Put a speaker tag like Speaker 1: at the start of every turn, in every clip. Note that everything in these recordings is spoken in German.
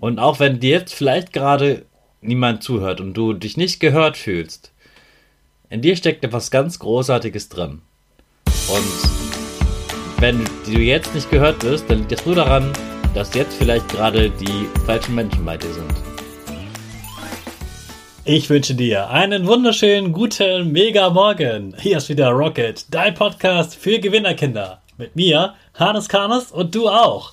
Speaker 1: Und auch wenn dir jetzt vielleicht gerade niemand zuhört und du dich nicht gehört fühlst, in dir steckt etwas ganz Großartiges drin. Und wenn du jetzt nicht gehört wirst, dann liegt das nur daran, dass jetzt vielleicht gerade die falschen Menschen bei dir sind.
Speaker 2: Ich wünsche dir einen wunderschönen guten Mega Morgen. Hier ist wieder Rocket, dein Podcast für Gewinnerkinder. Mit mir, Hannes Karnes und du auch.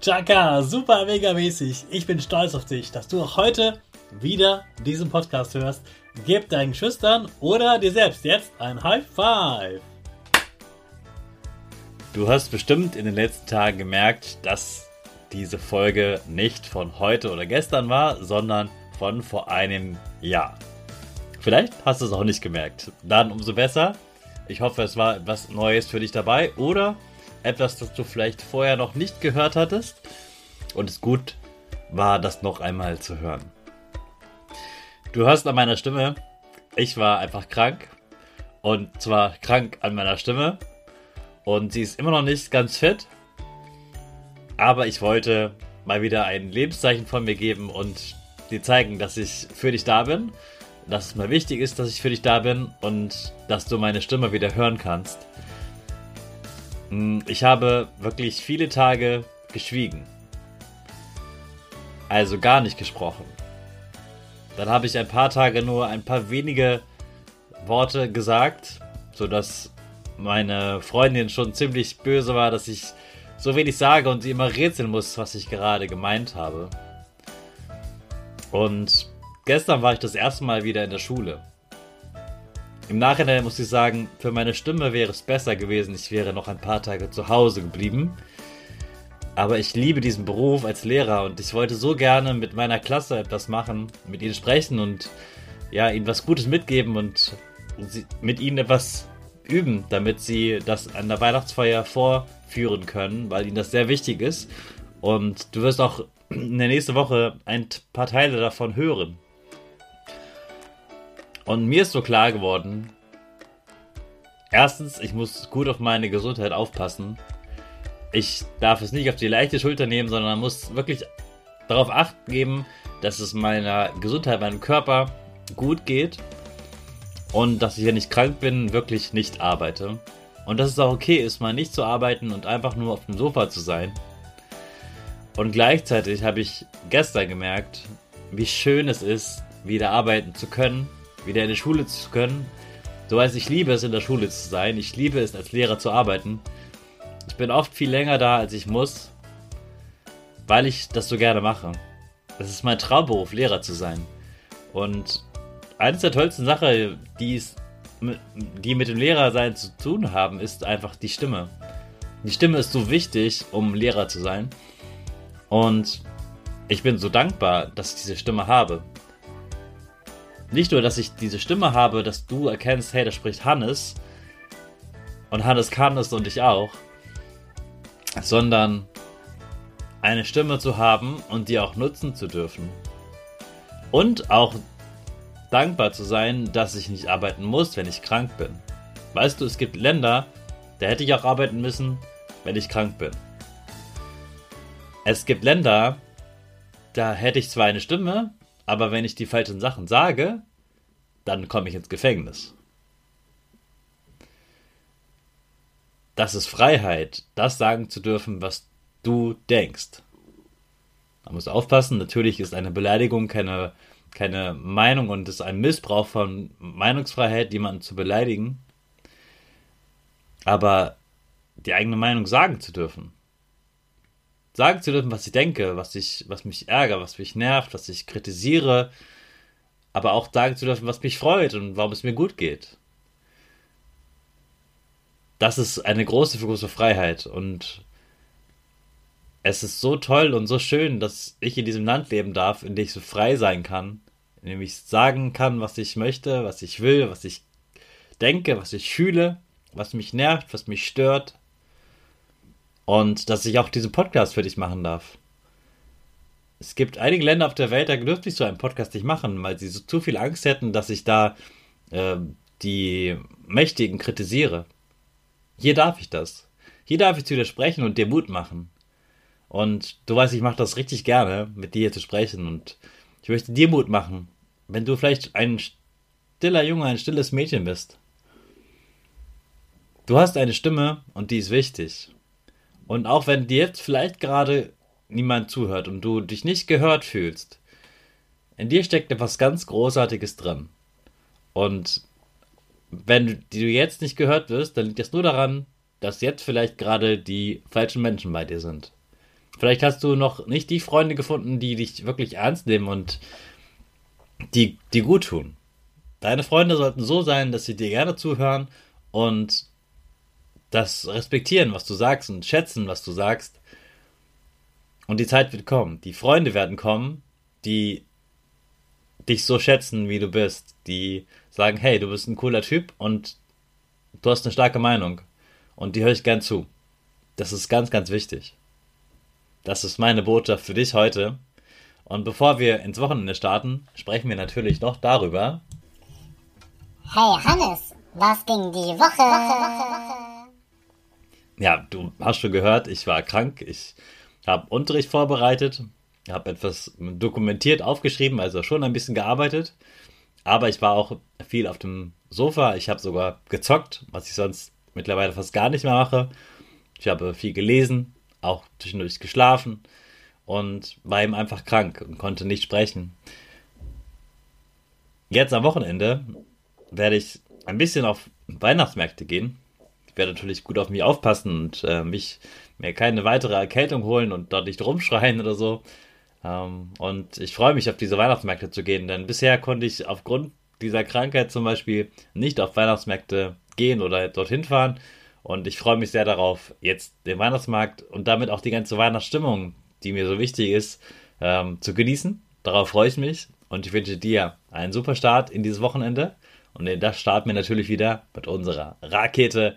Speaker 2: Chaka, super mega mäßig. Ich bin stolz auf dich, dass du auch heute wieder diesen Podcast hörst. Gib deinen Schüchtern oder dir selbst jetzt ein High Five.
Speaker 1: Du hast bestimmt in den letzten Tagen gemerkt, dass diese Folge nicht von heute oder gestern war, sondern von vor einem Jahr. Vielleicht hast du es auch nicht gemerkt. Dann umso besser. Ich hoffe, es war etwas Neues für dich dabei oder etwas, das du vielleicht vorher noch nicht gehört hattest. Und es gut war, das noch einmal zu hören. Du hörst an meiner Stimme, ich war einfach krank. Und zwar krank an meiner Stimme. Und sie ist immer noch nicht ganz fit, aber ich wollte mal wieder ein Lebenszeichen von mir geben und dir zeigen, dass ich für dich da bin, dass es mal wichtig ist, dass ich für dich da bin und dass du meine Stimme wieder hören kannst. Hm, ich habe wirklich viele Tage geschwiegen. Also gar nicht gesprochen. Dann habe ich ein paar Tage nur ein paar wenige Worte gesagt, sodass meine Freundin schon ziemlich böse war, dass ich so wenig sage und sie immer rätseln muss, was ich gerade gemeint habe. Und gestern war ich das erste Mal wieder in der Schule. Im Nachhinein muss ich sagen, für meine Stimme wäre es besser gewesen, ich wäre noch ein paar Tage zu Hause geblieben. Aber ich liebe diesen Beruf als Lehrer und ich wollte so gerne mit meiner Klasse etwas machen, mit ihnen sprechen und ja, ihnen was Gutes mitgeben und mit ihnen etwas üben, damit sie das an der Weihnachtsfeier vorführen können, weil ihnen das sehr wichtig ist. Und du wirst auch in der nächsten Woche ein paar Teile davon hören. Und mir ist so klar geworden, erstens, ich muss gut auf meine Gesundheit aufpassen. Ich darf es nicht auf die leichte Schulter nehmen, sondern muss wirklich darauf acht geben, dass es meiner Gesundheit, meinem Körper gut geht und dass ich, wenn ich krank bin, wirklich nicht arbeite. Und dass es auch okay ist, mal nicht zu arbeiten und einfach nur auf dem Sofa zu sein. Und gleichzeitig habe ich gestern gemerkt, wie schön es ist, wieder arbeiten zu können wieder in die Schule zu können. So weiß ich liebe es, in der Schule zu sein. Ich liebe es, als Lehrer zu arbeiten. Ich bin oft viel länger da, als ich muss. weil ich das so gerne mache. Es ist mein Traumberuf, Lehrer zu sein. Und eines der tollsten Sachen, die, es, die mit dem Lehrersein zu tun haben, ist einfach die Stimme. Die Stimme ist so wichtig, um Lehrer zu sein. Und ich bin so dankbar, dass ich diese Stimme habe. Nicht nur, dass ich diese Stimme habe, dass du erkennst, hey, da spricht Hannes. Und Hannes kann es und ich auch. Sondern eine Stimme zu haben und die auch nutzen zu dürfen. Und auch dankbar zu sein, dass ich nicht arbeiten muss, wenn ich krank bin. Weißt du, es gibt Länder, da hätte ich auch arbeiten müssen, wenn ich krank bin. Es gibt Länder, da hätte ich zwar eine Stimme, aber wenn ich die falschen Sachen sage, dann komme ich ins Gefängnis. Das ist Freiheit, das sagen zu dürfen, was du denkst. Man muss aufpassen, natürlich ist eine Beleidigung keine, keine Meinung und ist ein Missbrauch von Meinungsfreiheit, jemanden zu beleidigen. Aber die eigene Meinung sagen zu dürfen. Sagen zu dürfen, was ich denke, was, ich, was mich ärgert, was mich nervt, was ich kritisiere. Aber auch sagen zu dürfen, was mich freut und warum es mir gut geht. Das ist eine große, große Freiheit. Und es ist so toll und so schön, dass ich in diesem Land leben darf, in dem ich so frei sein kann, in dem ich sagen kann, was ich möchte, was ich will, was ich denke, was ich fühle, was mich nervt, was mich stört. Und dass ich auch diesen Podcast für dich machen darf. Es gibt einige Länder auf der Welt, da dürfte ich so einen Podcast nicht machen, weil sie so zu viel Angst hätten, dass ich da äh, die Mächtigen kritisiere. Hier darf ich das. Hier darf ich zu widersprechen und dir Mut machen. Und du weißt, ich mache das richtig gerne, mit dir hier zu sprechen. Und ich möchte dir Mut machen, wenn du vielleicht ein stiller Junge, ein stilles Mädchen bist. Du hast eine Stimme und die ist wichtig. Und auch wenn dir jetzt vielleicht gerade niemand zuhört und du dich nicht gehört fühlst, in dir steckt etwas ganz Großartiges drin. Und wenn du jetzt nicht gehört wirst, dann liegt das nur daran, dass jetzt vielleicht gerade die falschen Menschen bei dir sind. Vielleicht hast du noch nicht die Freunde gefunden, die dich wirklich ernst nehmen und die, die gut tun. Deine Freunde sollten so sein, dass sie dir gerne zuhören und das respektieren, was du sagst und schätzen, was du sagst. Und die Zeit wird kommen. Die Freunde werden kommen, die dich so schätzen, wie du bist. Die sagen, hey, du bist ein cooler Typ und du hast eine starke Meinung. Und die höre ich gern zu. Das ist ganz, ganz wichtig. Das ist meine Botschaft für dich heute. Und bevor wir ins Wochenende starten, sprechen wir natürlich noch darüber.
Speaker 3: Hey Hannes, was ging die Woche?
Speaker 1: Ja, du hast schon gehört, ich war krank. Ich habe Unterricht vorbereitet, habe etwas dokumentiert, aufgeschrieben, also schon ein bisschen gearbeitet. Aber ich war auch viel auf dem Sofa. Ich habe sogar gezockt, was ich sonst mittlerweile fast gar nicht mehr mache. Ich habe viel gelesen, auch zwischendurch geschlafen und war eben einfach krank und konnte nicht sprechen. Jetzt am Wochenende werde ich ein bisschen auf Weihnachtsmärkte gehen. Ich werde natürlich gut auf mich aufpassen und äh, mich mir keine weitere Erkältung holen und dort nicht rumschreien oder so. Ähm, und ich freue mich auf diese Weihnachtsmärkte zu gehen, denn bisher konnte ich aufgrund dieser Krankheit zum Beispiel nicht auf Weihnachtsmärkte gehen oder dorthin fahren. Und ich freue mich sehr darauf, jetzt den Weihnachtsmarkt und damit auch die ganze Weihnachtsstimmung, die mir so wichtig ist, ähm, zu genießen. Darauf freue ich mich und ich wünsche dir einen super Start in dieses Wochenende. Und in das starten wir natürlich wieder mit unserer Rakete